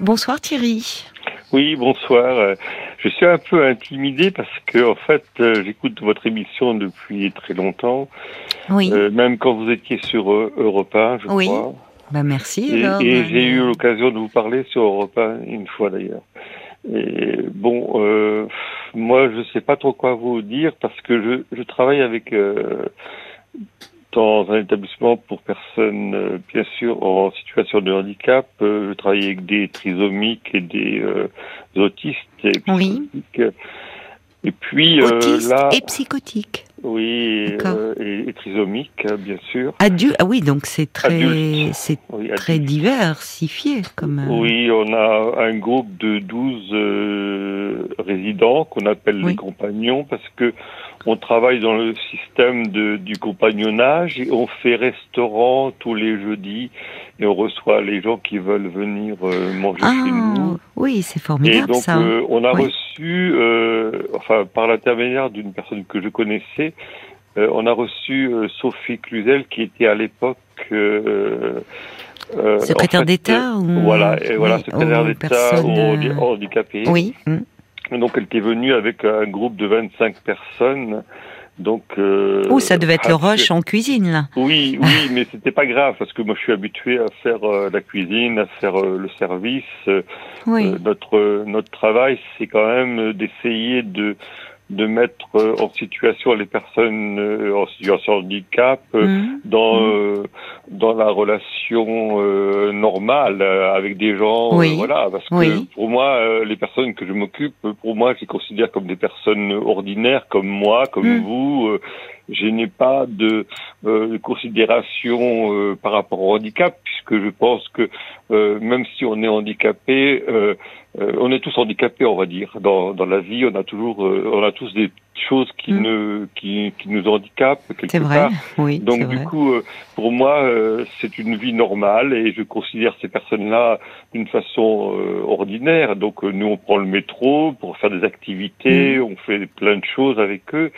Bonsoir Thierry. Oui, bonsoir. Euh, je suis un peu intimidé parce que en fait, euh, j'écoute votre émission depuis très longtemps. Oui. Euh, même quand vous étiez sur Europe 1, je oui. crois. Bah merci. Et, alors, et j'ai eu l'occasion de vous parler sur Europe 1 une fois d'ailleurs. Et bon, euh, moi, je sais pas trop quoi vous dire parce que je, je travaille avec euh, dans un établissement pour personnes, euh, bien sûr, en situation de handicap. Euh, je travaille avec des trisomiques et des euh, autistes et Oui. psychotiques. Et puis autiste là, et psychotique. oui, et, et trisomique, hein, bien sûr. Ah oui, donc c'est très, c'est Oui, très diversifié comme. Oui, on a un groupe de 12 euh, résidents qu'on appelle Oui. les compagnons parce que on travaille dans le système de, du compagnonnage et on fait restaurant tous les jeudis et on reçoit les gens qui veulent venir euh, manger chez Ah nous. oui, c'est Et formidable donc, ça. euh, on a Oui. reçu, euh, enfin, par l'intermédiaire d'une personne que je connaissais, on a reçu Sophie Cluzel, qui était à l'époque Secrétaire en fait, d'État ou Voilà, et voilà, oui, secrétaire d'État personnes, aux handi- euh, handicapés. Oui. mm. Donc, elle était venue avec un groupe de 25 personnes. Donc, euh, Oh, ça devait être le rush en cuisine là. oui, oui, mais c'était pas grave parce que moi je suis habitué à faire euh, la cuisine, à faire euh, le service. Euh, Oui. notre notre travail, c'est quand même d'essayer de de mettre euh, en situation les personnes euh, en situation de handicap euh, Mm. dans Mm. euh, dans la relation euh, normale euh, avec des gens Oui. voilà parce que pour moi euh, les personnes que je m'occupe pour moi je les considère comme des personnes ordinaires comme moi comme Mm. vous euh, je n'ai pas de, euh, de considération euh, par rapport au handicap puisque je pense que euh, même si on est handicapé euh, euh, on est tous handicapés on va dire dans dans la vie on a toujours euh, on a tous des choses qui Mm. ne qui qui nous handicapent quelque C'est vrai. part Oui. donc du vrai. coup, euh, pour moi, euh, c'est une vie normale et je considère ces personnes-là d'une façon euh, ordinaire. Donc euh, nous, on prend le métro pour faire des Mm. activités, on fait plein de choses avec eux.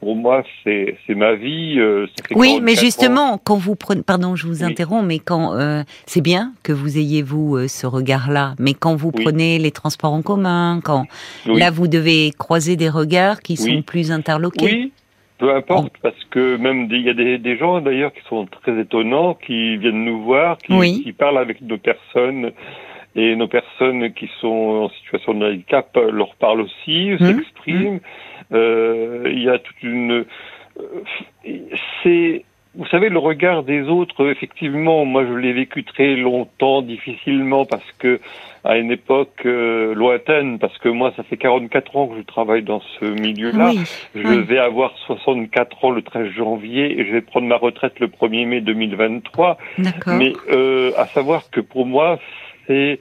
Pour moi, c'est ma vie. euh, Oui, 44 mais ans. justement, quand vous prenez, pardon, je vous Oui. interromps, mais quand euh, c'est bien que vous ayez vous euh, ce regard-là, mais quand vous Oui. prenez les transports en commun, quand Oui. là vous devez croiser des regards qui sont plus interloqués. Oui, peu importe, parce que même il y a des, des gens d'ailleurs qui sont très étonnants, qui viennent nous voir, qui, qui parlent avec nos personnes. Et nos personnes qui sont en situation de handicap euh, leur parlent aussi, Mmh. s'expriment. Euh, Il y a toute une... euh, C'est... Vous savez, le regard des autres, effectivement, moi je l'ai vécu très longtemps, difficilement, parce que à une époque euh, lointaine, parce que moi ça fait 44 ans que je travaille dans ce milieu-là. Oui, Je Oui. vais avoir 64 ans le 13 janvier et je vais prendre ma retraite le 1er mai 2023. d'accord. Mais euh, à savoir que pour moi, c'est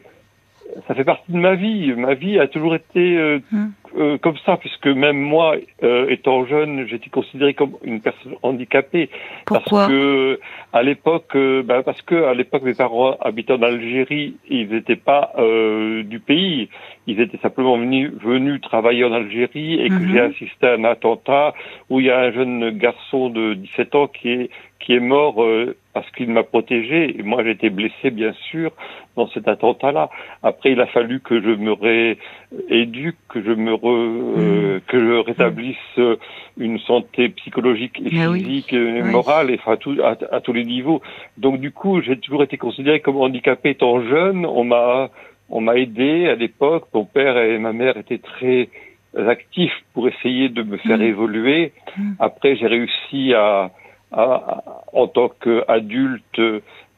ça fait partie de ma vie. Ma vie a toujours été euh, Hmm. euh, comme ça, puisque même moi, euh, étant jeune, j'étais considéré comme une personne handicapée. Pourquoi Parce que à l'époque, ben, parce que à l'époque, mes parents habitant en Algérie, ils n'étaient pas euh, du pays. Ils étaient simplement venus, venus travailler en Algérie et que Mhm. j'ai assisté à un attentat où il y a un jeune garçon de 17 ans qui est qui est mort euh, parce qu'il m'a protégé et moi j'ai été blessé bien sûr dans cet attentat-là. Après il a fallu que je me rééduque, que je me re, euh, que je rétablisse euh, une santé psychologique et Ah oui. physique et Oui. morale et enfin, à, tout- à, à tous les niveaux. Donc du coup j'ai toujours été considéré comme handicapé étant jeune. On m'a on m'a aidé à l'époque. Mon père et ma mère étaient très actifs pour essayer de me faire Mm. évoluer. Mm. Après, j'ai réussi à, en tant qu'adulte,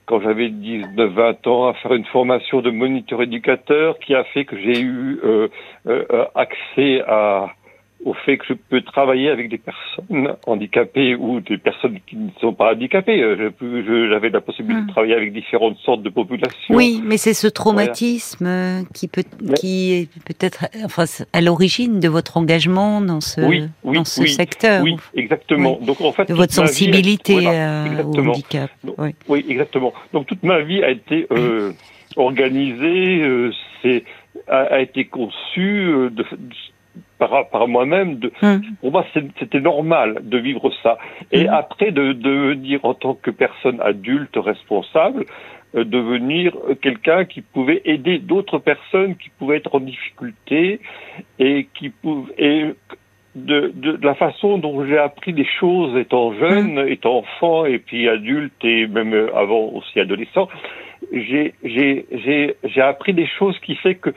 quand j'avais 19-20 ans, à faire une formation de moniteur éducateur qui a fait que j'ai eu euh, euh, euh, accès à au fait que je peux travailler avec des personnes handicapées ou des personnes qui ne sont pas handicapées. Euh, J'avais la possibilité de travailler avec différentes sortes de populations. Oui, mais c'est ce traumatisme euh, qui peut, Mais- qui est peut-être, enfin, à l'origine de votre engagement dans ce, Oui, oui, dans ce oui, secteur, Oui, exactement. Donc en fait, de votre sensibilité voilà, euh, au handicap. Donc, Oui. Exactement. Donc toute ma vie a été euh, organisée, euh, c'est a, a été conçue euh, de, par, par moi-même. De, Hum. pour moi, c'était normal de vivre ça. Et Mhm. après, de, de dire en tant que personne adulte responsable, devenir quelqu'un qui pouvait aider d'autres personnes qui pouvaient être en difficulté et qui pouvaient et de, de, la façon dont j'ai appris des choses étant jeune, mmh. étant enfant et puis adulte et même avant aussi adolescent, j'ai j'ai j'ai j'ai appris des choses qui fait que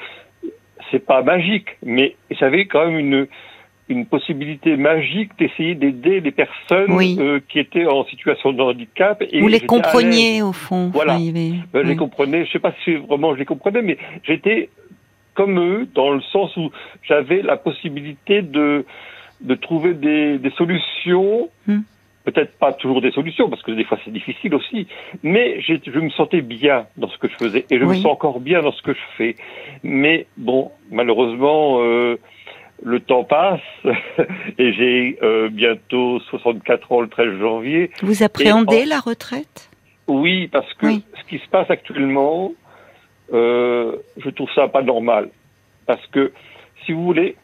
c'est pas magique, mais j'avais quand même une une possibilité magique d'essayer d'aider les personnes euh, qui étaient en situation de handicap. Et Vous les compreniez au fond. Voilà. Ben, je les comprenais. Je sais pas si vraiment je les comprenais, mais j'étais comme eux dans le sens où j'avais la possibilité de de trouver des, des solutions. Hmm. Peut-être pas toujours des solutions, parce que des fois c'est difficile aussi, mais je me sentais bien dans ce que je faisais, et je me sens encore bien dans ce que je fais. Mais bon, malheureusement, euh, le temps passe et j'ai euh, bientôt 64 ans le 13 janvier. Vous appréhendez la retraite? Oui, parce que ce qui se passe actuellement, euh, je trouve ça pas normal. Parce que, si vous voulez,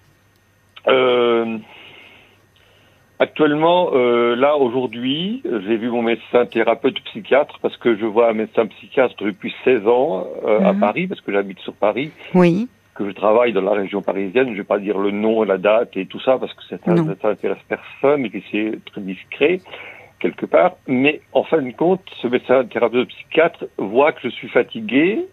euh, actuellement, euh, là, aujourd'hui, j'ai vu mon médecin thérapeute psychiatre parce que je vois un médecin psychiatre depuis 16 ans euh, à mhm. Paris, parce que j'habite sur Paris. Oui que je travaille dans la région parisienne, je ne vais pas dire le nom la date et tout ça parce que ça n'intéresse personne et que c'est très discret quelque part. Mais en fin de compte, ce médecin thérapeute psychiatre voit que je suis fatigué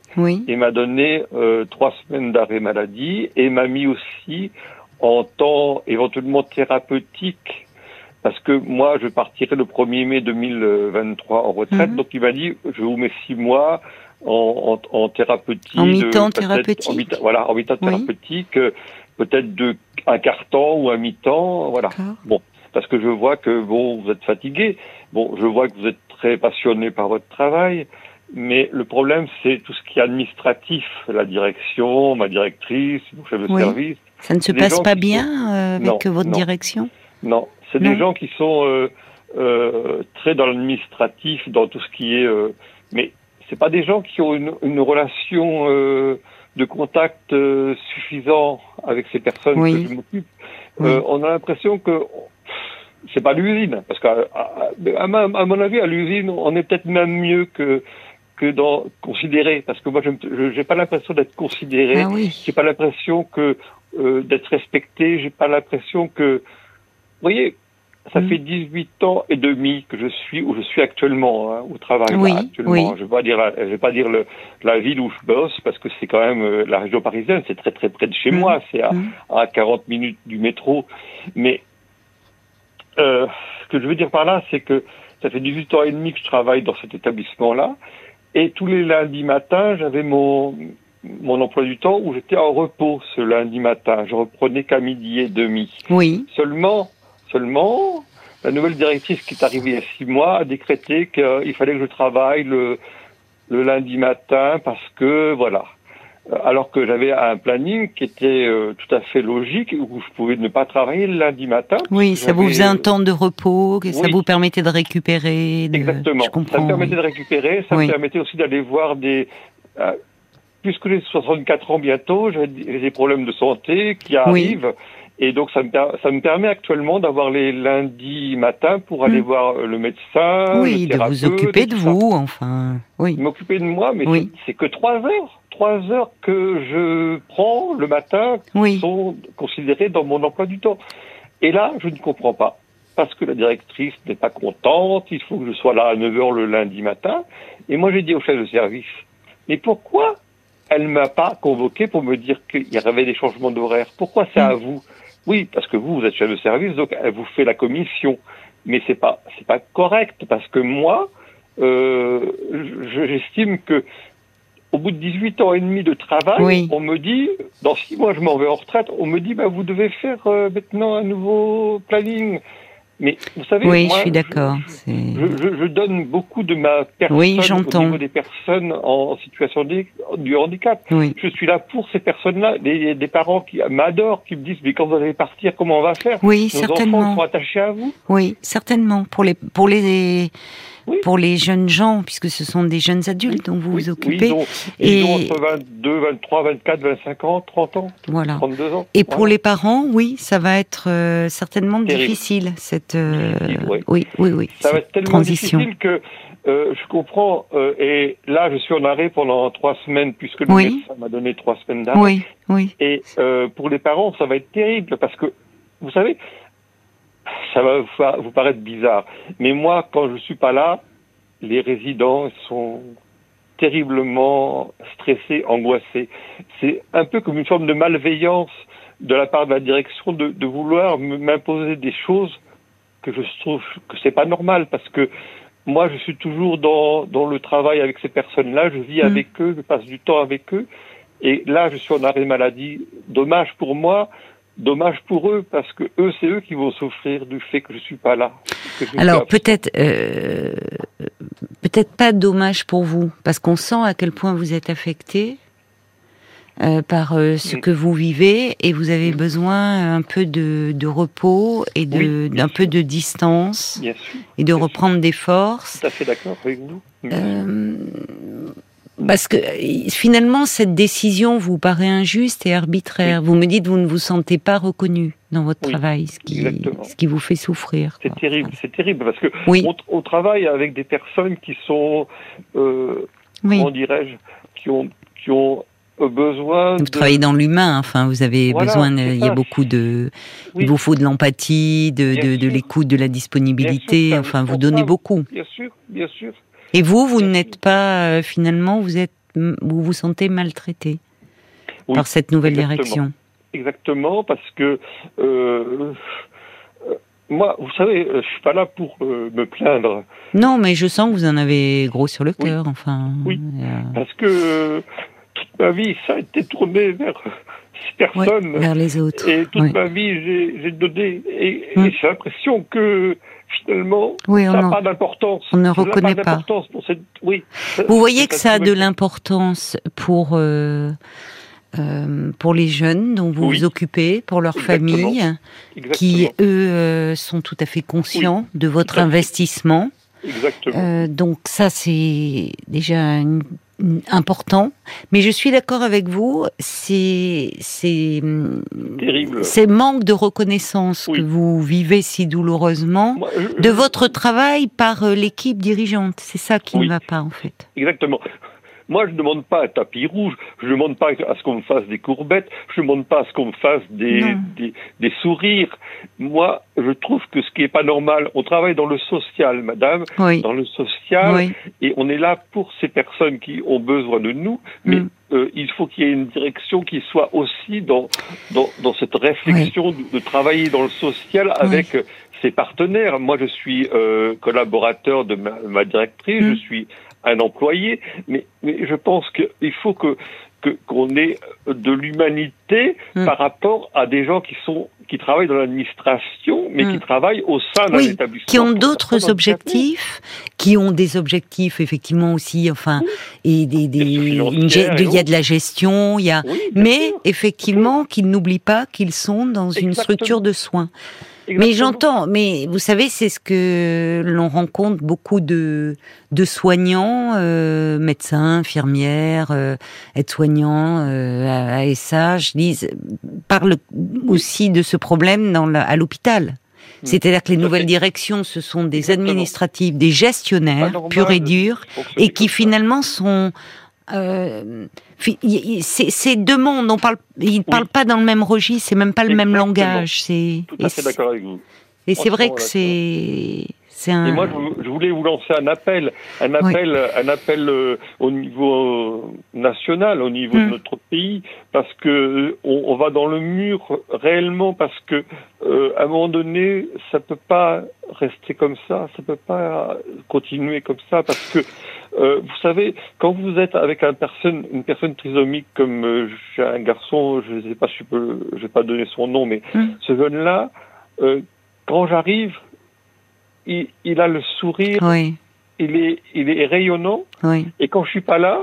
et m'a donné euh, trois semaines d'arrêt maladie et m'a mis aussi en temps éventuellement thérapeutique parce que moi, je partirai le 1er mai 2023 en retraite. Mhm. Donc, il m'a dit, je vous mets six mois en, en, en thérapeutique. En mi-temps thérapeutique. voilà, en mi-temps thérapeutique, euh, peut-être de un quart temps ou un mi-temps, voilà. Bon, parce que je vois que bon, vous êtes fatigué. Bon, je vois que vous êtes très passionné par votre travail. Mais le problème, c'est tout ce qui est administratif, la direction, ma directrice, mon chef de service. Ça ne se passe pas bien euh, avec votre direction? Non, c'est des gens qui sont euh, euh, très dans l'administratif, dans tout ce qui est. Euh, mais c'est pas des gens qui ont une, une relation euh, de contact suffisant avec ces personnes oui. que je m'occupe. On a l'impression que c'est pas l'usine, parce qu'à à, à, à, mon avis, à l'usine, on est peut-être même mieux que que dans considéré, parce que moi, je n'ai pas l'impression d'être considéré, ah oui. j'ai pas l'impression que d'être respecté, j'ai pas l'impression que, vous voyez, ça mm. fait 18 ans et demi que je suis où je suis actuellement hein, au travail. Oui, là, actuellement. Oui. Je vais pas dire, je vais pas dire le, la ville où je bosse parce que c'est quand même euh, la région parisienne, c'est très très près de chez mmh. moi, c'est à, mmh. à 40 minutes du métro. Mais euh, ce que je veux dire par là, c'est que ça fait 18 ans et demi que je travaille dans cet établissement-là, et tous les lundis matins, j'avais mon mon emploi du temps où j'étais en repos ce lundi matin. Je reprenais qu'à midi et demi. Oui. Seulement, Seulement, la nouvelle directrice qui est arrivée il y a six mois a décrété qu'il fallait que je travaille le, le lundi matin parce que, voilà. Euh, alors que j'avais un planning qui était euh, tout à fait logique, où je pouvais ne pas travailler le lundi matin. Oui, ça vous faisait un temps de repos, que oui. ça vous permettait de récupérer. De... Exactement. Comprends, ça me permettait oui. de récupérer, ça oui. me permettait aussi d'aller voir des... Euh, puisque j'ai 64 ans bientôt, j'ai des problèmes de santé qui arrivent. Et donc ça me, ça me permet actuellement d'avoir les lundis matins pour aller mmh. voir le médecin. Oui, le de vous occuper de vous, ça. enfin. Oui. M'occuper de moi, mais oui. c'est que trois heures. Trois heures que je prends le matin oui. sont considérées dans mon emploi du temps. Et là, je ne comprends pas. Parce que la directrice n'est pas contente, il faut que je sois là à 9 heures le lundi matin. Et moi, j'ai dit au chef de service, mais pourquoi elle m'a pas convoqué pour me dire qu'il y avait des changements d'horaire? Pourquoi c'est mmh. à vous? Oui, parce que vous, vous êtes chef de service, donc elle vous fait la commission. Mais c'est pas, c'est pas correct parce que moi, euh, j'estime que au bout de 18 ans et demi de travail, oui. on me dit, dans six mois je m'en vais en retraite, on me dit, bah, vous devez faire euh, maintenant un nouveau planning. Mais vous savez, oui, moi, je suis d'accord. Je, je, je, donne beaucoup de ma personne oui, au niveau des personnes en situation de, du handicap. Oui. Je suis là pour ces personnes-là, des, des, parents qui m'adorent, qui me disent mais quand vous allez partir, comment on va faire? Oui, Nos certainement. enfants sont attachés à vous? Oui, certainement. Pour les pour les oui. pour les jeunes gens, puisque ce sont des jeunes adultes dont vous oui, vous occupez. Oui, ils, ont, ils ont entre 22, 23, 24, 25 ans, 30 ans, voilà. 32 ans. Et pour les parents, oui, ça va être euh, certainement Terrible. difficile, cette... Euh, difficile, oui. oui, oui, oui. Ça va être tellement transition. difficile que Euh, je comprends. Euh, et là, je suis en arrêt pendant trois semaines puisque le médecin m'a donné trois semaines d'arrêt. Oui, oui. Et euh, pour les parents, ça va être terrible parce que, vous savez, ça va vous, paraître bizarre, mais moi, quand je suis pas là, les résidents sont terriblement stressés, angoissés. C'est un peu comme une forme de malveillance de la part de la direction de, de vouloir m'imposer des choses que je trouve que c'est pas normal parce que moi, je suis toujours dans, dans le travail avec ces personnes-là, je vis mm. avec eux, je passe du temps avec eux, et là, je suis en arrêt maladie. Dommage pour moi, dommage pour eux, parce que eux, c'est eux qui vont souffrir du fait que je suis pas là. Alors peut-être, euh, peut-être pas dommage pour vous, parce qu'on sent à quel point vous êtes affecté. Euh, par euh, ce que vous vivez et vous avez besoin un peu de, de repos et de d'un peu de distance et de reprendre des forces. Tout à fait d'accord avec vous. Euh, parce que finalement, cette décision vous paraît injuste et arbitraire. Vous me dites vous ne vous sentez pas reconnu dans votre travail, ce qui, ce qui vous fait souffrir. C'est terrible, c'est terrible parce que on, on, travaille avec des personnes qui sont, euh, comment dirais-je, qui ont, qui ont besoin. Vous travaillez dans l'humain, enfin, vous avez besoin. Il y a beaucoup de. Il vous faut de l'empathie, de, de, de l'écoute, de la disponibilité. enfin, vous donnez beaucoup. Bien sûr, bien sûr. Et vous, vous n'êtes pas euh, finalement, vous êtes, vous vous sentez maltraité par cette nouvelle direction. Exactement, parce que. Euh, moi, vous savez, je suis pas là pour euh, me plaindre. Non, mais je sens que vous en avez gros sur le cœur, enfin. Oui, parce que ma vie, ça a été tourné vers ces personnes. vers les autres. Et toute ma vie, j'ai donné. Et, hum. j'ai l'impression que finalement, ça n'a pas d'importance. On ne reconnaît pas. Pour cette... oui, Vous voyez que ça a de l'importance pour. Euh, euh, pour les jeunes dont vous vous occupez, pour leurs familles, qui eux euh, sont tout à fait conscients de votre investissement. Exactement. donc ça c'est déjà une important, mais je suis d'accord avec vous, c'est c'est ces manques de reconnaissance que vous vivez si douloureusement de votre travail par euh, l'équipe dirigeante, c'est ça qui ne va pas en fait. Exactement. Moi, je ne demande pas un tapis rouge, je ne demande pas à ce qu'on me fasse des courbettes, je ne demande pas à ce qu'on me fasse des, des, sourires. Moi, je trouve que ce qui n'est pas normal, on travaille dans le social, madame, dans le social, et on est là pour ces personnes qui ont besoin de nous, mais mm. euh, il faut qu'il y ait une direction qui soit aussi dans, dans, dans cette réflexion de, travailler dans le social avec ses partenaires. Moi, je suis euh, collaborateur de ma, directrice, je mm. suis un employé, mais, mais je pense qu'il faut que qu'on ait de l'humanité hmm. par rapport à des gens qui sont qui travaillent dans l'administration, mais qui hmm. travaillent au sein d'un établissement. Qui ont d'autres objectifs, qui ont des objectifs effectivement aussi, enfin, et des, des il y a de la gestion, il y a, mais effectivement qu'ils n'oublient pas qu'ils sont dans une structure de soins. Mais j'entends, mais vous savez, c'est ce que l'on rencontre beaucoup de, de soignants, euh, médecins, infirmières, euh, aides-soignants, euh, ASH, disent, parlent aussi de ce problème dans à l'hôpital. Hmm. C'est-à-dire que les nouvelles directions, ce sont des administratifs, des gestionnaires, purs et durs, et qui finalement sont euh, c'est deux mondes. On parle, ils ne parlent pas dans le même registre, c'est même pas le même langage. C'est. Tout à fait d'accord avec vous. Et c'est vrai que c'est. Un... Et moi, je voulais vous lancer un appel, un appel, un appel euh, au niveau euh, national, au niveau de hmm. notre pays, parce que on, on, va dans le mur réellement, parce que euh, à un moment donné, ça peut pas rester comme ça, ça peut pas continuer comme ça, parce que euh, vous savez, quand vous êtes avec un personne, une personne trisomique comme euh, j'ai un garçon, je ne sais pas si je peux, je vais pas donner son nom, mais hmm. ce jeune-là, euh, quand j'arrive, il, il, a le sourire, oui. il est, il est rayonnant, oui. et quand je suis pas là,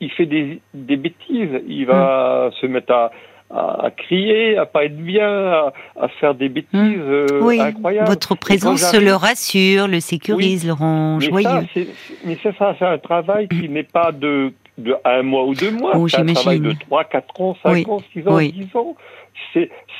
il fait des, des bêtises, il va hmm. se mettre à à, crier, à pas être bien, à, faire des bêtises hmm. euh, oui. incroyables. Votre présence le rassure, le sécurise, le rend joyeux. mais c'est ça, c'est un travail qui n'est pas de de un mois ou deux mois. Oh, c'est un travail de 3, 4 ans, 5 ans, 6 ans, 10 ans.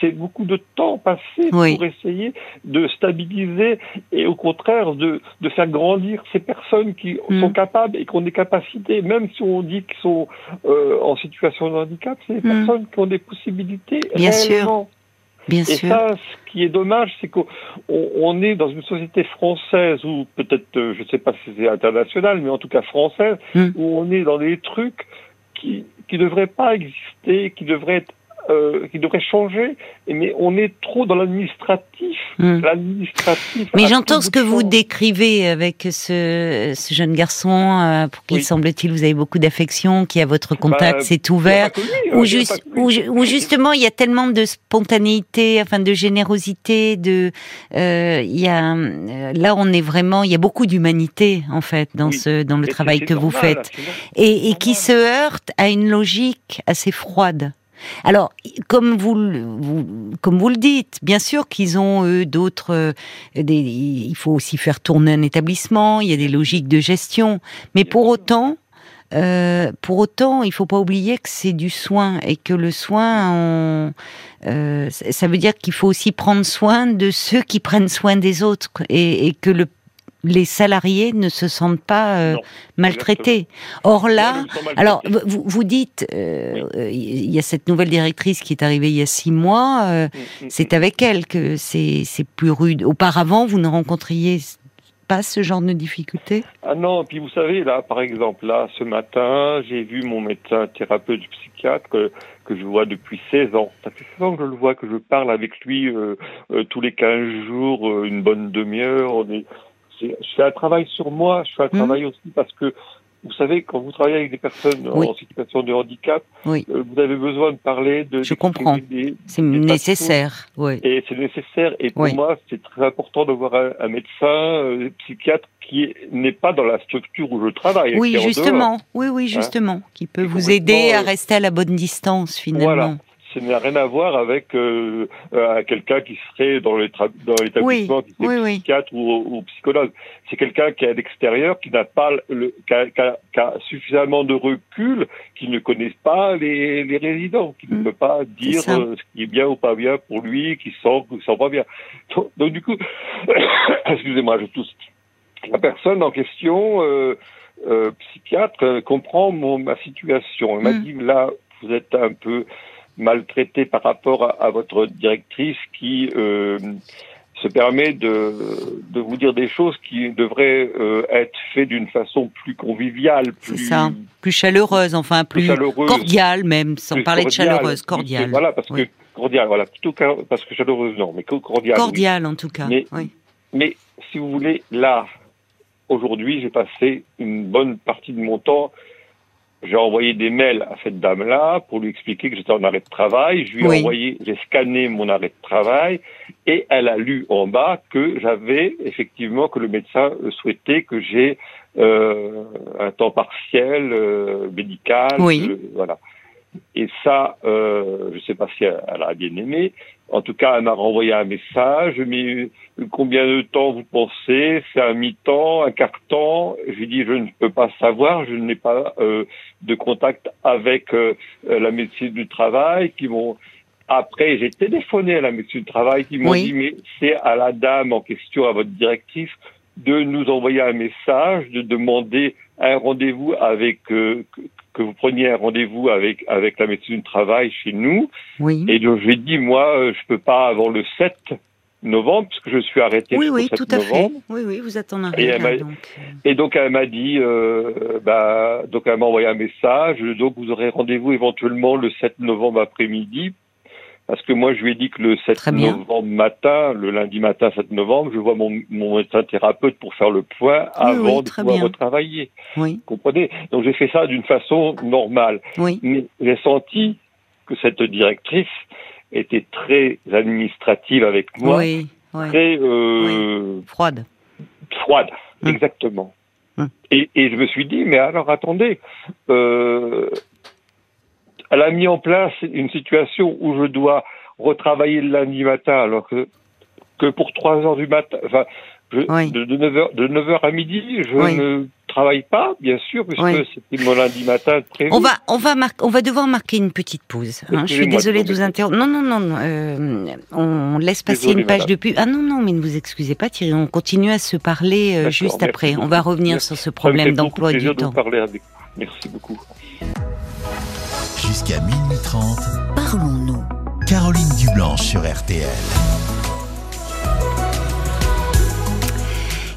C'est beaucoup de temps passé pour essayer de stabiliser et au contraire de, de faire grandir ces personnes qui mm. sont capables et qui ont des capacités, même si on dit qu'ils sont euh, en situation de handicap, c'est des mm. personnes qui ont des possibilités Bien Sûr. Bien et ça, ce qui est dommage, c'est qu'on est dans une société française, ou peut-être, euh, je ne sais pas si c'est international, mais en tout cas française, mm. où on est dans des trucs qui ne devraient pas exister, qui devraient être euh, qui devrait changer, mais on est trop dans l'administratif. Hmm. L'administratif. Mais j'entends ce que vous décrivez avec ce, ce jeune garçon euh, pour qui semble-t-il vous avez beaucoup d'affection, qui à votre bah, contact s'est ouvert, ou, juste, où, justement il y a tellement de spontanéité, enfin de générosité, de euh, il y a là on est vraiment il y a beaucoup d'humanité en fait dans ce dans le travail que vous faites et, et qui se heurte à une logique assez froide. Alors, comme vous, comme vous le dites, bien sûr qu'ils ont eux d'autres. Euh, il faut aussi faire tourner un établissement. Il y a des logiques de gestion, mais pour autant. Euh, pour autant, il faut pas oublier que c'est du soin et que le soin, euh, ça veut dire qu'il faut aussi prendre soin de ceux qui prennent soin des autres et, et que le les salariés ne se sentent pas euh, maltraités. Or là, alors vous, vous dites, euh, il y a cette nouvelle directrice qui est arrivée il y a six mois. Euh, mm, mm, c'est mm. avec elle que c'est plus rude. Auparavant, vous ne rencontriez pas ce genre de difficultés? Ah non, puis vous savez, là, par exemple, là, ce matin, j'ai vu mon médecin thérapeute psychiatre que, que je vois depuis 16 ans. Ça fait 16 ans que je le vois, que je parle avec lui tous les 15 jours, une bonne demi-heure. On est je fais un travail sur moi, je fais un hmm. travail aussi parce que vous savez, quand vous travaillez avec des personnes en situation de handicap, euh, vous avez besoin de parler de. Je comprends. C'est nécessaire. Oui. Et c'est nécessaire. Et pour moi, c'est très important de voir un, médecin, un euh, psychiatre qui n'est pas dans la structure où je travaille. Oui, justement. Oui, oui, hein? justement. qui peut vous aider à rester à la bonne distance, finalement. Voilà ça n'a rien à voir avec euh, euh quelqu'un qui serait dans l'établissement, qui serait psychiatre ou, psychologue. C'est quelqu'un qui est à l'extérieur, qui n'a pas le, qui a, qui, a, suffisamment de recul, qui ne connaît pas les, les résidents, qui ne mm. peut pas dire euh, ce qui est bien ou pas bien pour lui, qui sent ou sent pas bien. Donc, du coup, excusez-moi, je tousse. La personne en question, euh, euh psychiatre, comprend mon, ma situation. Elle m'a mm. dit là, vous êtes un peu maltraité par rapport à, votre directrice qui euh, se permet de, de, vous dire des choses qui devraient euh, être faites d'une façon plus conviviale, plus, ça. plus chaleureuse, enfin plus, cordiale même, sans parler de chaleureuse, cordiale. Voilà, parce que cordiale, voilà, plutôt parce que chaleureuse non, mais cordiale. Cordiale en tout cas. Mais, oui. mais si vous voulez, là, aujourd'hui, j'ai passé une bonne partie de mon temps j'ai envoyé des mails à cette dame-là pour lui expliquer que j'étais en arrêt de travail. Je lui ai envoyé, j'ai scanné mon arrêt de travail et elle a lu en bas que j'avais effectivement que le médecin souhaitait que j'ai euh, un temps partiel euh, médical. Oui. Euh, voilà. Et ça, euh, je ne sais pas si elle, a bien aimé. En tout cas, elle m'a renvoyé un message. Mais combien de temps vous pensez? C'est un mi-temps, un quart-temps J'ai dit je ne peux pas savoir. Je n'ai pas euh, de contact avec euh, la médecine du travail qui m'ont. Après, j'ai téléphoné à la médecine du travail qui m'ont dit mais c'est à la dame en question, à votre directrice, de nous envoyer un message, de demander un rendez-vous avec euh, que vous preniez un rendez-vous avec avec la médecine du travail chez nous. Oui. Et donc j'ai dit moi euh, je peux pas avant le 7 novembre puisque je suis arrêté oui, oui, 7 tout à. Fait. Oui oui, vous êtes en arrêt. Et, donc. et donc elle m'a dit euh, bah donc elle m'a envoyé un message donc vous aurez rendez-vous éventuellement le 7 novembre après-midi parce que moi, je lui ai dit que le 7 novembre matin, le lundi matin 7 novembre, je vois mon, mon médecin thérapeute pour faire le point avant de pouvoir retravailler. Oui. comprenez? Donc j'ai fait ça d'une façon normale. Oui. Mais j'ai senti que cette directrice était très administrative avec moi. Oui. Très euh, froide. Froide, hum. exactement. Hum. Et, et, je me suis dit, mais alors attendez, euh, elle a mis en place une situation où je dois retravailler le lundi matin, alors que, que pour 3 heures du matin, enfin, de, 9h, de 9h à midi, je ne travaille pas, bien sûr, puisque c'est mon lundi matin prévu. On va, on va on va devoir marquer une petite pause. Hein. Je suis désolée de vous interrompre. Non, non, non, euh, on laisse passer une page de pub. Ah non, non, mais ne vous excusez pas, Thierry. On continue à se parler euh, juste après. On va revenir sur ce problème d'emploi du temps. parler avec Merci beaucoup. Jusqu'à minuit 30, parlons-nous. Caroline Dublanche sur RTL.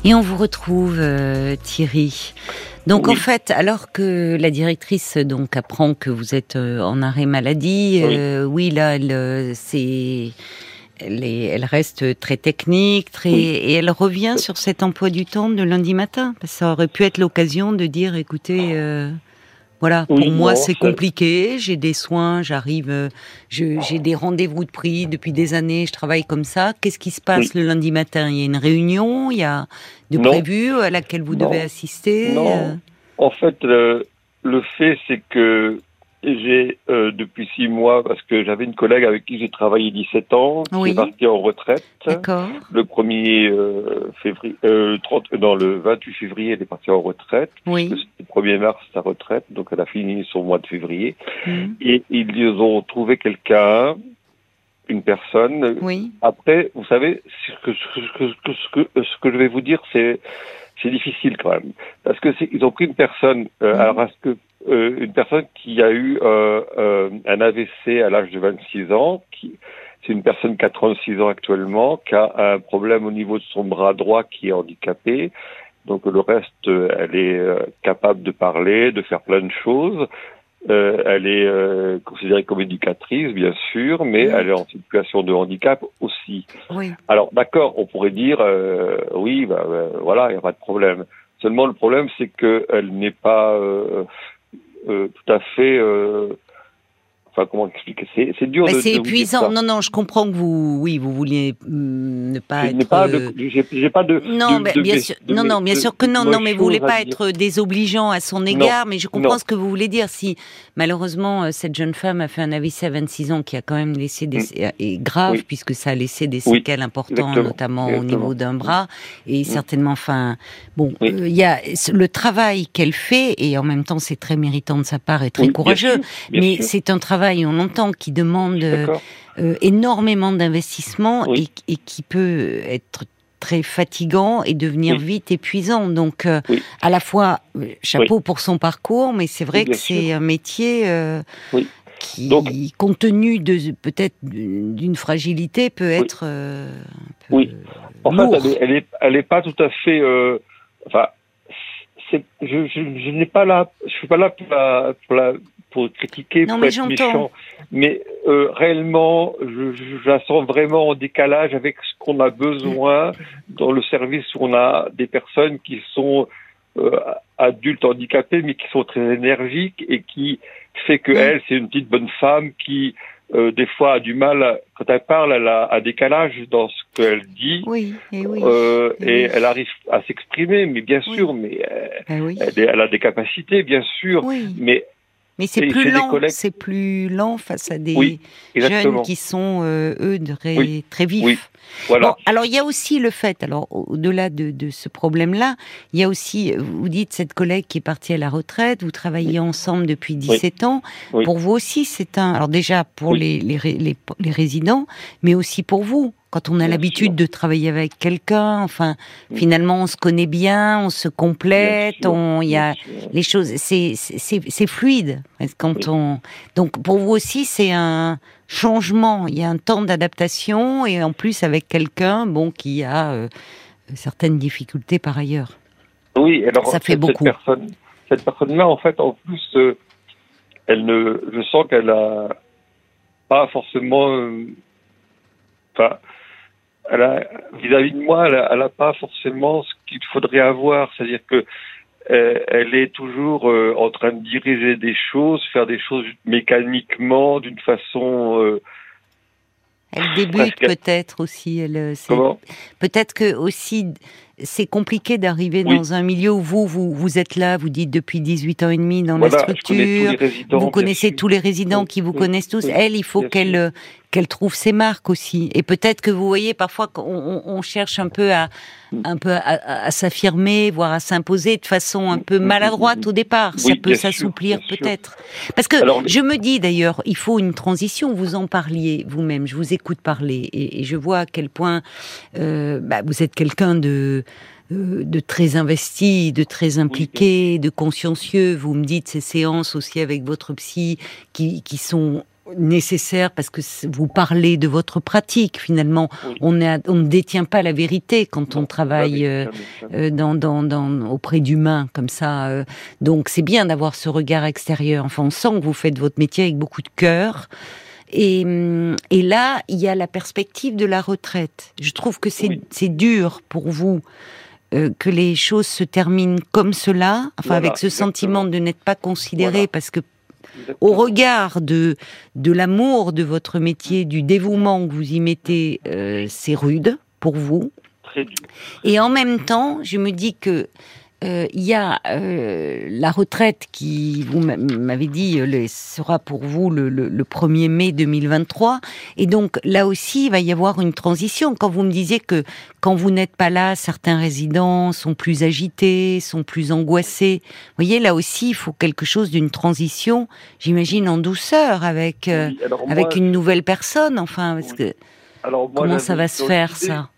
Et on vous retrouve, euh, Thierry. Donc en fait, alors que la directrice donc apprend que vous êtes euh, en arrêt maladie, oui, euh, là, elle, c'est, elle, elle, reste très technique, très, et elle revient sur cet emploi du temps de lundi matin. ça aurait pu être l'occasion de dire, écoutez. Voilà, pour moi c'est compliqué, j'ai des soins, j'arrive, euh, j'ai des rendez-vous de prix depuis des années, je travaille comme ça. Qu'est-ce qui se passe le lundi matin? Il y a une réunion, il y a de prévu à laquelle vous devez assister Non. Euh? En fait, le fait c'est que j'ai euh, depuis six mois, parce que j'avais une collègue avec qui j'ai travaillé 17 ans, qui est partie en retraite. Le 1er euh, février, euh, 30, dans le 28 février, elle est partie en retraite. Oui. Le 1er mars, sa retraite, donc elle a fini son mois de février. Mhm. Et ils ont trouvé quelqu'un, une personne. Oui. Après, vous savez, ce que, ce que, ce que, ce que je vais vous dire, c'est c'est difficile quand même, parce que ils ont pris une personne. Euh, mhm. Alors, que euh, une personne qui a eu euh, euh un AVC à l'âge de 26 ans, qui c'est une personne qui a 36 ans actuellement, qui a un problème au niveau de son bras droit qui est handicapé. Donc le reste, elle est capable de parler, de faire plein de choses. Euh, elle est euh, considérée comme éducatrice, bien sûr, mais elle est en situation de handicap aussi. Oui. Alors, d'accord, on pourrait dire, euh, oui, bah, voilà, il n'y a pas de problème. Seulement, le problème, c'est qu'elle n'est pas euh, tout à fait euh, Enfin, comment expliquer? C'est dur. Bah, c'est épuisant. Non, non, je comprends que vous, oui, vous vouliez mm, ne pas être. Pas de, euh, j'ai, pas de. Non, mais bien sûr. non, non, bien sûr que non, non, mais vous voulez pas être désobligeant à son égard, mais je comprends ce que vous voulez dire. Si malheureusement cette jeune femme a fait un AVC à 26 ans qui a quand même laissé des mm. et grave puisque ça a laissé des séquelles importantes, notamment au niveau d'un bras et mm. certainement, enfin, bon, il y a le travail qu'elle fait et en même temps c'est très méritant de sa part et très courageux, mais c'est un travail on entend, qui demande euh, énormément d'investissement et, qui peut être très fatigant et devenir vite épuisant. Donc, euh, à la fois, euh, chapeau pour son parcours, mais c'est vrai que c'est un métier qui, compte tenu de peut-être d'une fragilité, peut être. oui. En fait, elle n'est elle est, pas tout à fait. enfin, je, n'ai pas là, je suis pas là pour la, pour critiquer, pour être méchant. Mais euh, réellement, je, je, la sens vraiment en décalage avec ce qu'on a besoin dans le service où on a des personnes qui sont euh, adultes handicapées, mais qui sont très énergiques et qui fait que elle, c'est une petite bonne femme qui euh, des fois a du mal quand elle parle, elle a un décalage dans ce qu'elle dit. Oui, et oui. Euh, et, elle arrive à s'exprimer, mais bien sûr, mais ben elle, elle, a des capacités, bien sûr, mais mais c'est plus lent, c'est plus lent face à des jeunes qui sont euh, eux très, très vifs. Voilà. alors il y a aussi le fait, alors au-delà de, de, ce problème-là, il y a aussi, vous dites cette collègue qui est partie à la retraite, vous travaillez ensemble depuis 17 ans. Pour vous aussi, c'est un, alors déjà pour les, les, les, les résidents, mais aussi pour vous quand on a l'habitude de travailler avec quelqu'un, enfin, finalement, on se connaît bien, on se complète, on, il y a les choses, c'est, c'est, fluide. Quand on, donc, pour vous aussi, c'est un changement. Il y a un temps d'adaptation et en plus avec quelqu'un, bon, qui a euh, certaines difficultés par ailleurs. Oui, alors ça fait beaucoup. Cette personne, cette personne-là, en fait, en plus, euh, elle ne, je sens qu'elle a pas forcément, euh, vis-à-vis de moi, elle n'a pas forcément ce qu'il faudrait avoir. C'est-à-dire que euh, elle est toujours euh, en train de diriger des choses, faire des choses mécaniquement, d'une façon. Euh, elle débute peut-être aussi. Elle, peut-être que aussi c'est compliqué d'arriver dans un milieu où vous, vous, vous êtes là, vous dites depuis 18 ans et demi dans la structure, vous connaissez tous les résidents qui vous connaissent tous. Elle, il faut qu'elle qu'elle trouve ses marques aussi. Et peut-être que vous voyez parfois qu'on on cherche un peu à un peu à, s'affirmer, voire à s'imposer de façon un peu maladroite au départ. Ça peut s'assouplir peut-être. Parce que je me dis d'ailleurs, il faut une transition. Vous en parliez vous-même. Je vous écoute parler et, je vois à quel point euh, bah, vous êtes quelqu'un de euh, de très investi, de très impliqué, de consciencieux. Vous me dites ces séances aussi avec votre psy qui, qui sont nécessaire parce que vous parlez de votre pratique finalement. On, on ne détient pas la vérité quand on travaille euh, euh, dans, dans, auprès d'humains comme ça. Euh. donc c'est bien d'avoir ce regard extérieur. Enfin, on sent que vous faites votre métier avec beaucoup de cœur. Et, hum, et là, il y a la perspective de la retraite. Je trouve que c'est dur pour vous que les choses se terminent comme cela, enfin avec ce sentiment de n'être pas considéré parce que au regard de, de l'amour de votre métier, du dévouement que vous y mettez, euh, c'est rude pour vous. Très dur. Et en même temps, je me dis que euh, il y a euh, la retraite qui, vous m'avez dit, euh, sera pour vous le, 1er mai 2023. Et donc là aussi, il va y avoir une transition. Quand vous me disiez que quand vous n'êtes pas là, certains résidents sont plus agités, sont plus angoissés. Vous voyez, là aussi, il faut quelque chose d'une transition, j'imagine, en douceur avec, avec une nouvelle personne. Enfin, parce que, comment ça va se faire, ça?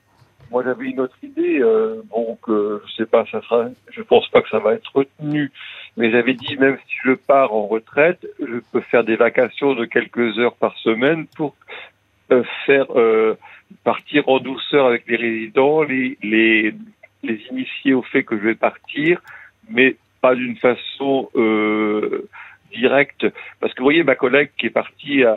Moi, j'avais une autre idée. Euh, bon, que je sais pas, ça sera. Je pense pas que ça va être retenu. Mais j'avais dit, même si je pars en retraite, je peux faire des vacations de quelques heures par semaine pour euh, faire euh, partir en douceur avec les résidents, les, les les initier au fait que je vais partir, mais pas d'une façon euh, directe. Parce que vous voyez, ma collègue qui est partie euh,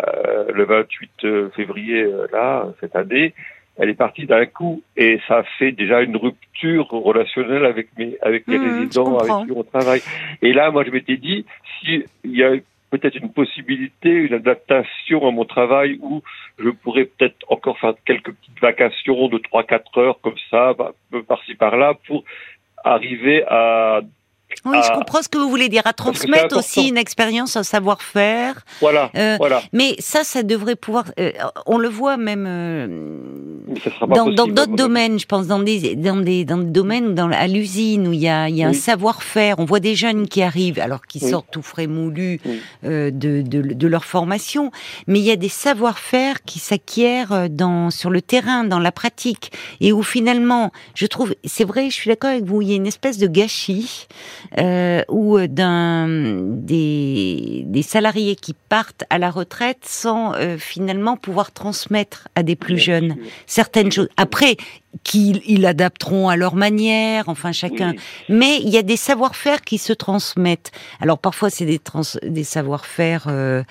le 28 février là cette année, elle est partie d'un coup et ça fait déjà une rupture relationnelle avec mes avec les mmh, résidents avec qui on travaille. Et là, moi, je m'étais dit s'il y a peut-être une possibilité, une adaptation à mon travail où je pourrais peut-être encore faire quelques petites vacations de 3-4 heures comme ça, bah, par-ci par-là, pour arriver à oui, je comprends ce que vous voulez dire, à transmettre aussi une expérience, un savoir-faire. Voilà, euh, voilà. Mais ça, ça devrait pouvoir. Euh, on le voit même euh, dans d'autres domaines. Je pense dans des dans des dans des domaines dans à l'usine où il y a il y a un savoir-faire. On voit des jeunes qui arrivent alors qu'ils sortent tout frais moulus de, de, de leur formation, mais il y a des savoir-faire qui s'acquièrent dans sur le terrain, dans la pratique, et où finalement, je trouve, c'est vrai, je suis d'accord avec vous, il y a une espèce de gâchis euh, ou d'un des, des, salariés qui partent à la retraite sans euh, finalement pouvoir transmettre à des plus jeunes certaines choses. Après, qu'ils adapteront à leur manière, enfin chacun. Mais il y a des savoir-faire qui se transmettent. Alors parfois c'est des, des savoir-faire euh,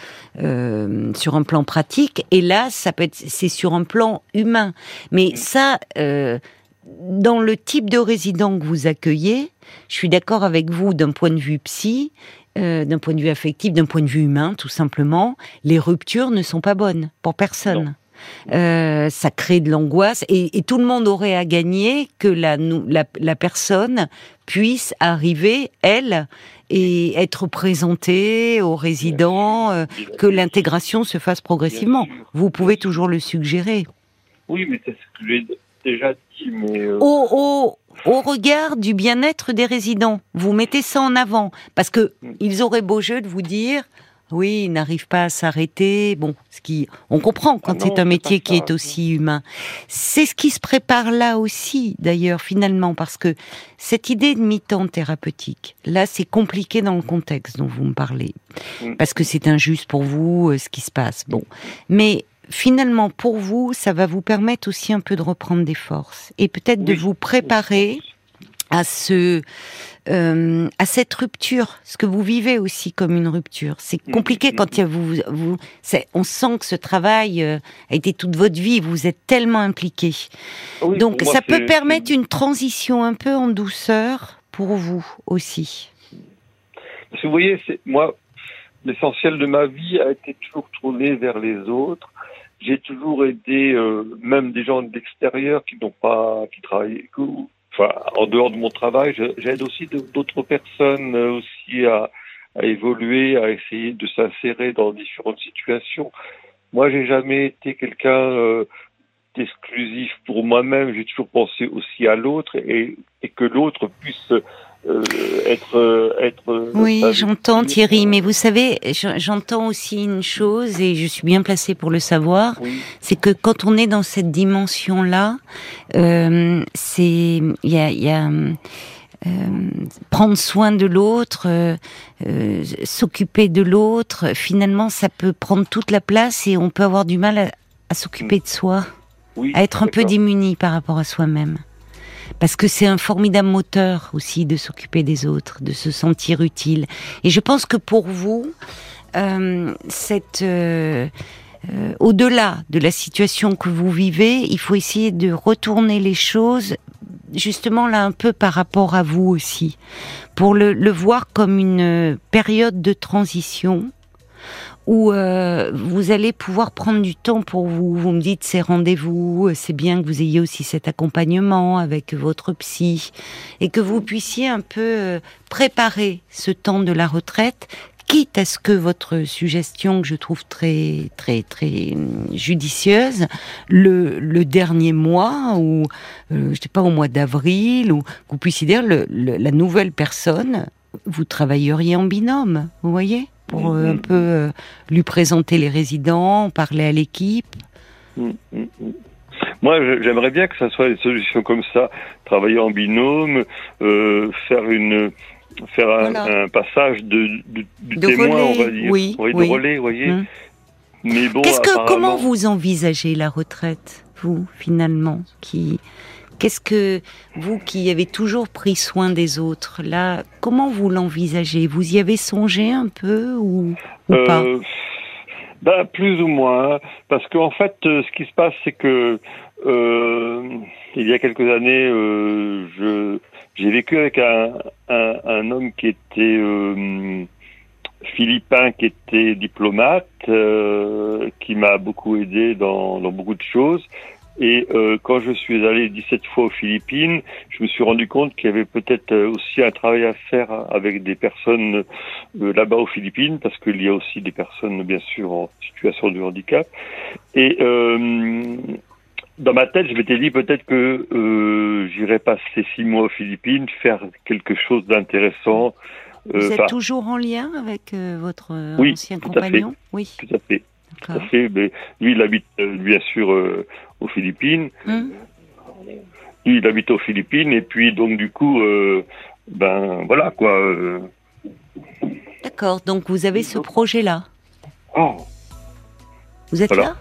euh, sur un plan pratique, et là ça peut être c'est sur un plan humain. Mais ça, euh, dans le type de résident que vous accueillez, je suis d'accord avec vous d'un point de vue psy, euh, d'un point de vue affectif, d'un point de vue humain, tout simplement. Les ruptures ne sont pas bonnes pour personne. Euh, ça crée de l'angoisse et, tout le monde aurait à gagner que la, la, personne puisse arriver, elle, et être présentée aux résidents, euh, que l'intégration se fasse progressivement. Vous pouvez toujours le suggérer. Oui, mais c'est ce que j'ai déjà dit. Mais au, au regard du bien-être des résidents. Vous mettez ça en avant parce que ils auraient beau jeu de vous dire oui, ils n'arrivent pas à s'arrêter. Bon, ce qui, on comprend quand ah c'est un métier qui est aussi humain. C'est ce qui se prépare là aussi, d'ailleurs, finalement, parce que cette idée de mi-temps thérapeutique, là, c'est compliqué dans le contexte dont vous me parlez, mm. parce que c'est injuste pour vous euh, ce qui se passe. Bon, mais finalement, pour vous, ça va vous permettre aussi un peu de reprendre des forces et peut-être de vous préparer à ce euh, à cette rupture, ce que vous vivez aussi comme une rupture. C'est compliqué quand il y a vous, vous on sent que ce travail euh, a été toute votre vie, vous êtes tellement impliqué. Donc ça peut permettre une transition un peu en douceur pour vous aussi. vous voyez, moi, l'essentiel de ma vie a été toujours tourné vers les autres j'ai toujours aidé euh, même des gens de l'extérieur qui n'ont pas qui travaillent enfin, en dehors de mon travail, j'aide aussi d'autres personnes aussi à, à évoluer, à essayer de s'insérer dans différentes situations. Moi, j'ai jamais été quelqu'un euh, d'exclusif pour moi-même. J'ai toujours pensé aussi à l'autre et, et, que l'autre puisse euh, être, être. Oui, j'entends Thierry, mais vous savez, j'entends aussi une chose et je suis bien placée pour le savoir, c'est que quand on est dans cette dimension-là, euh, c'est il y a, y a euh, prendre soin de l'autre, euh, euh, s'occuper de l'autre, finalement, ça peut prendre toute la place et on peut avoir du mal à, s'occuper de soi, à être un peu démuni par rapport à soi-même. Parce que c'est un formidable moteur aussi de s'occuper des autres, de se sentir utile. Et je pense que pour vous, cette au-delà de la situation que vous vivez, il faut essayer de retourner les choses justement là un peu par rapport à vous aussi, pour le, voir comme une période de transition où euh, vous allez pouvoir prendre du temps pour vous. Vous me dites ces rendez-vous, c'est bien que vous ayez aussi cet accompagnement avec votre psy et que vous puissiez un peu euh, préparer ce temps de la retraite quitte à ce que votre suggestion, que je trouve très très très hum, judicieuse, le, le dernier mois ou euh, je sais pas au mois d'avril ou vous puissiez dire le, la nouvelle personne, vous travailleriez en binôme, vous voyez, pour euh, un peu euh, lui présenter les résidents, parler à l'équipe. Mm, mm, mm. Moi, j'aimerais bien que ça soit des solutions comme ça, travailler en binôme, euh, faire une faire un, passage de, de, témoin, on va dire. Oui, oui, de relais, vous voyez. Mais bon, comment vous envisagez la retraite, vous, finalement, qui, Qu'est-ce que vous qui avez toujours pris soin des autres, là, comment vous l'envisagez? Vous y avez songé un peu ou, ou euh, pas? ben, Plus ou moins, parce qu'en fait, euh, ce qui se passe, c'est que euh, il y a quelques années, euh, je j'ai vécu avec un, un, un, homme qui était philippin, qui était diplomate, qui m'a beaucoup aidé dans, dans, beaucoup de choses. Et euh, quand je suis allé 17 fois aux Philippines, je me suis rendu compte qu'il y avait peut-être aussi un travail à faire avec des personnes là-bas aux Philippines, parce qu'il y a aussi des personnes, bien sûr, en situation de handicap. Et dans ma tête, je m'étais dit peut-être que euh, j'irais passer six mois aux Philippines, faire quelque chose d'intéressant. Euh, Vous êtes toujours en lien avec euh, votre ancien compagnon? Oui, tout à fait. Tout à fait. Mais lui, il habite bien sûr aux Philippines. Hum. Lui, il habite aux Philippines et puis donc du coup, ben voilà quoi. D'accord. Donc vous avez ce projet-là? Oh. Vous êtes là?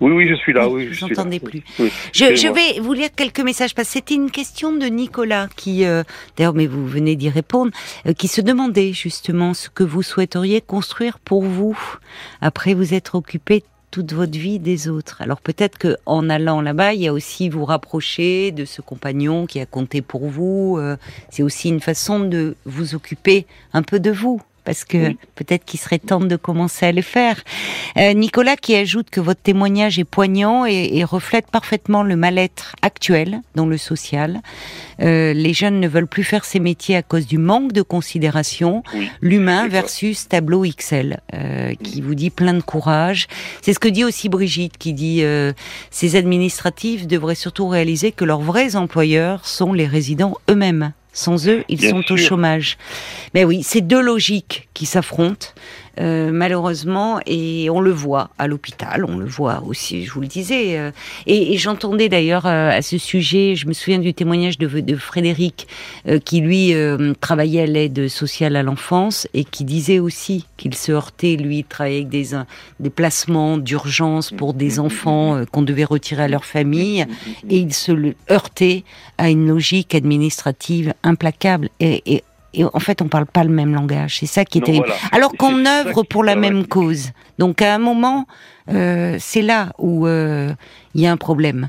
Oui, oui, je suis là. Oui, je n'entendais plus. je, vais vous lire quelques messages parce que c'était une question de Nicolas qui, euh, d'ailleurs, mais vous venez d'y répondre, euh, qui se demandait justement ce que vous souhaiteriez construire pour vous après vous être occupé toute votre vie des autres. Alors peut-être que en allant là-bas, il y a aussi vous rapprocher de ce compagnon qui a compté pour vous. Euh, c'est aussi une façon de vous occuper un peu de vous parce que peut-être qu'il serait temps de commencer à le faire. Euh, Nicolas qui ajoute que votre témoignage est poignant et, reflète parfaitement le mal-être actuel dans le social. Euh, les jeunes ne veulent plus faire ces métiers à cause du manque de considération. L'humain versus tableau XL, euh, qui vous dit plein de courage. C'est ce que dit aussi Brigitte, qui dit ces administratifs devraient surtout réaliser que leurs vrais employeurs sont les résidents eux-mêmes. Sans eux, ils sont au chômage. Mais oui, c'est deux logiques qui s'affrontent. Euh, malheureusement, et on le voit à l'hôpital, on le voit aussi, je vous le disais. Euh, et, j'entendais d'ailleurs euh, à ce sujet, je me souviens du témoignage de, Frédéric, qui lui travaillait à l'aide sociale à l'enfance et qui disait aussi qu'il se heurtait, lui, avec des, des placements d'urgence pour des enfants qu'on devait retirer à leur famille, et il se heurtait à une logique administrative implacable. Et, et et en fait on parle pas le même langage. C'est ça qui est terrible. Alors qu'on œuvre pour la même cause. Donc à un moment, euh, c'est là où euh, il y a un problème.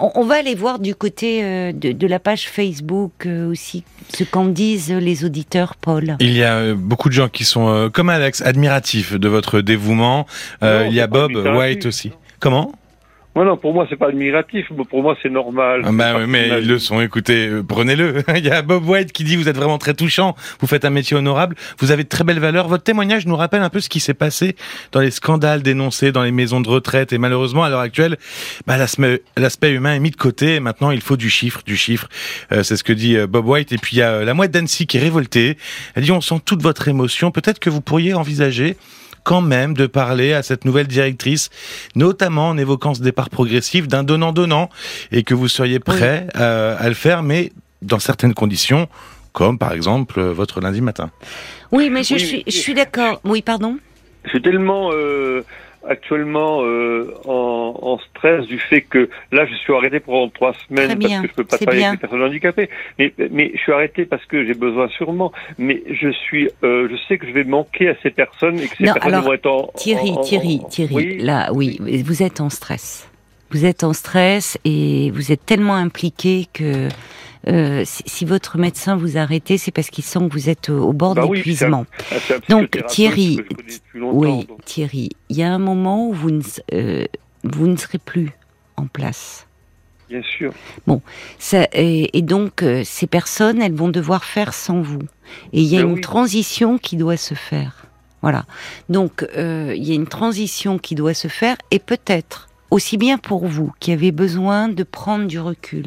On, va aller voir du côté euh, de, la page Facebook aussi ce qu'en disent les auditeurs, Paul. Il y a beaucoup de gens qui sont comme Alex admiratifs de votre dévouement. il y a Bob White aussi. Comment? Moi, non, pour moi, c'est pas admiratif, mais pour moi, c'est normal. Ah bah, mais ils le sont, écoutez, euh, prenez-le. Il y a Bob White qui dit, vous êtes vraiment très touchant, vous faites un métier honorable, vous avez de très belles valeurs. Votre témoignage nous rappelle un peu ce qui s'est passé dans les scandales dénoncés dans les maisons de retraite. Et malheureusement, à l'heure actuelle, bah, l'aspect humain est mis de côté. Et maintenant, il faut du chiffre, du chiffre. Euh, c'est ce que dit euh, Bob White. Et puis, il y a la mouette d'Annecy qui est révoltée. Elle dit, on sent toute votre émotion. Peut-être que vous pourriez envisager quand même de parler à cette nouvelle directrice, notamment en évoquant ce départ progressif d'un donnant-donnant, et que vous seriez prêt euh, à le faire, mais dans certaines conditions, comme par exemple euh, votre lundi matin. Oui, mais je, suis, je suis d'accord. Oui, pardon. C'est tellement euh, actuellement euh, en, en, stress du fait que là je suis arrêté pendant trois semaines parce que je peux pas travailler avec les personnes handicapées. Mais, mais je suis arrêté parce que j'ai besoin sûrement. Mais je suis, euh, je sais que je vais manquer à ces personnes et que ces personnes vont être en Thierry, Thierry, Thierry. Oui là, oui, vous êtes en stress. Vous êtes en stress et vous êtes tellement impliqué que euh, si, votre médecin vous arrête, c'est parce qu'il sent que vous êtes au bord bah d'épuisement. donc Thierry, oui, Thierry, il y a un moment où vous ne, euh, vous ne serez plus en place. Bien sûr. Bon, ça, et, donc euh, ces personnes, elles vont devoir faire sans vous. Et il y a ben une transition qui doit se faire. Voilà. Donc il y a une transition qui doit se faire et peut-être aussi bien pour vous qui avez besoin de prendre du recul,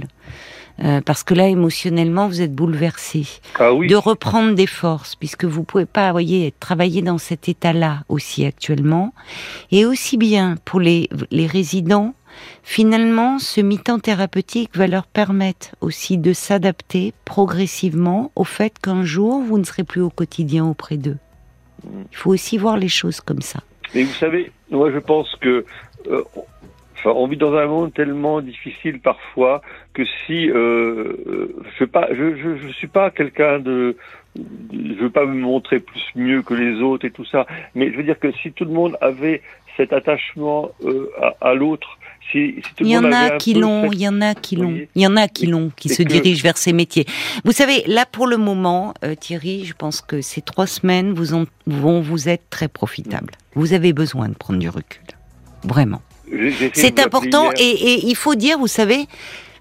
euh, parce que là, émotionnellement, vous êtes bouleversé. Ah oui. De reprendre des forces, puisque vous pouvez pas, voyez, travailler dans cet état-là aussi actuellement. Et aussi bien pour les, les résidents, finalement, ce mi-temps thérapeutique va leur permettre aussi de s'adapter progressivement au fait qu'un jour, vous ne serez plus au quotidien auprès d'eux. Il faut aussi voir les choses comme ça. Mais vous savez, moi je pense que euh, Enfin, on vit dans un monde tellement difficile parfois que si euh, je pas, je, je, je suis pas quelqu'un de, je veux pas me montrer plus mieux que les autres et tout ça, mais je veux dire que si tout le monde avait cet attachement euh, à, à l'autre, si, si il y en a qui l'ont, il y en a qui l'ont, il y en a qui l'ont, qui se dirigent vers ces métiers. Vous savez, là pour le moment, euh, Thierry, je pense que ces trois semaines vous ont, vont vous être très profitables. Vous avez besoin de prendre du recul, vraiment. C'est important et, il faut dire, vous savez,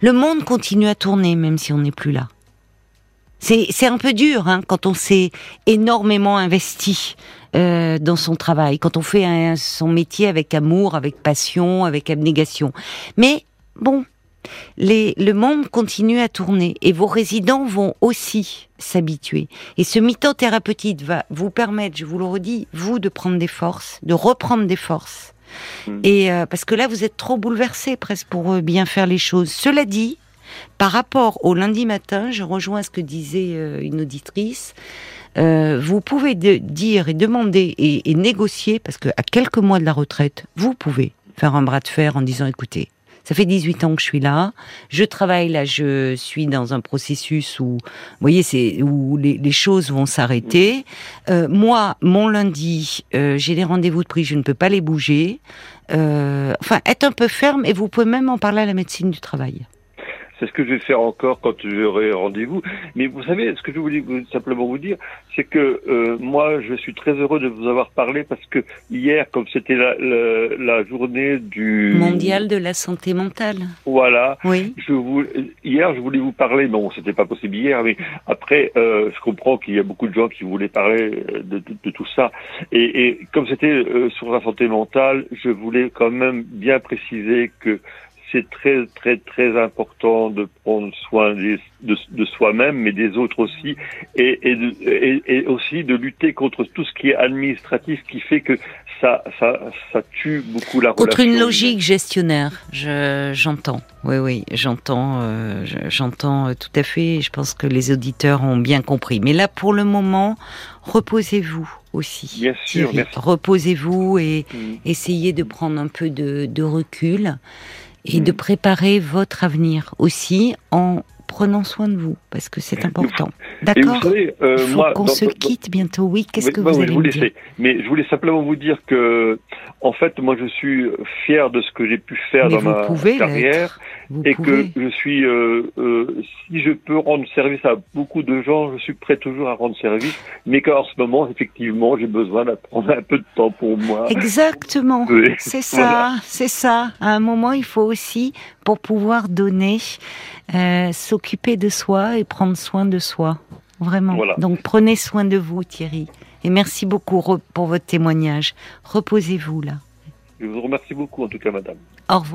le monde continue à tourner même si on n'est plus là. C'est un peu dur hein, quand on s'est énormément investi euh, dans son travail, quand on fait son métier avec amour, avec passion, avec abnégation. Mais bon, les, le monde continue à tourner et vos résidents vont aussi s'habituer. Et ce mi-temps thérapeutique va vous permettre, je vous le redis, vous de prendre des forces, de reprendre des forces Mm. Et euh, parce que là, vous êtes trop bouleversé presque pour euh, bien faire les choses. Cela dit, par rapport au lundi matin, je rejoins ce que disait euh, une auditrice. vous pouvez dire et demander et, et négocier, parce que à quelques mois de la retraite, vous pouvez faire un bras de fer en disant écoutez, ça fait 18 ans que je suis là. Je travaille là, je suis dans un processus où, vous voyez, c'est où les, choses vont s'arrêter. Euh, moi, mon lundi, euh, j'ai des rendez-vous de prix, je ne peux pas les bouger. Euh, enfin, être un peu ferme et vous pouvez même en parler à la médecine du travail. C'est ce que je vais faire encore quand j'aurai rendez-vous. Mais vous savez, ce que je voulais simplement vous dire, c'est que euh, moi, je suis très heureux de vous avoir parlé parce que hier, comme c'était la, la, journée du mondial de la santé mentale. Voilà. Oui. Je vous, hier, je voulais vous parler. Bon, c'était pas possible hier, mais après, euh, je comprends qu'il y a beaucoup de gens qui voulaient parler de, de, de tout ça. Et, et comme c'était euh, sur la santé mentale, je voulais quand même bien préciser que c'est très très très important de prendre soin de, de soi-même, mais des autres aussi, et, et, de, et, aussi de lutter contre tout ce qui est administratif, qui fait que ça ça, ça tue beaucoup la contre une logique gestionnaire. Je j'entends. Oui oui, j'entends euh, j'entends tout à fait. Je pense que les auditeurs ont bien compris. Mais là pour le moment, reposez-vous aussi. Bien sûr. Reposez-vous et mm. essayez de prendre un peu de, de recul et de mm. préparer votre avenir aussi en prenant soin de vous, parce que c'est important. D'accord euh, Il faut qu'on se quitte bientôt. Oui, qu'est-ce que vous allez me dire? Mais je voulais simplement vous dire que, en fait, moi, je suis fier de ce que j'ai pu faire dans ma carrière. Et que je suis, euh, euh, si je peux rendre service à beaucoup de gens, je suis prêt toujours à rendre service, mais qu'en ce moment, effectivement, j'ai besoin de prendre un peu de temps pour moi. Exactement, c'est ça, c'est ça. À un moment, il faut aussi, pour pouvoir donner, euh, s'occuper de soi et prendre soin de soi. Vraiment. Donc prenez soin de vous, Thierry. Et merci beaucoup pour votre témoignage. Reposez-vous là. Je vous remercie beaucoup, en tout cas, madame. Au revoir.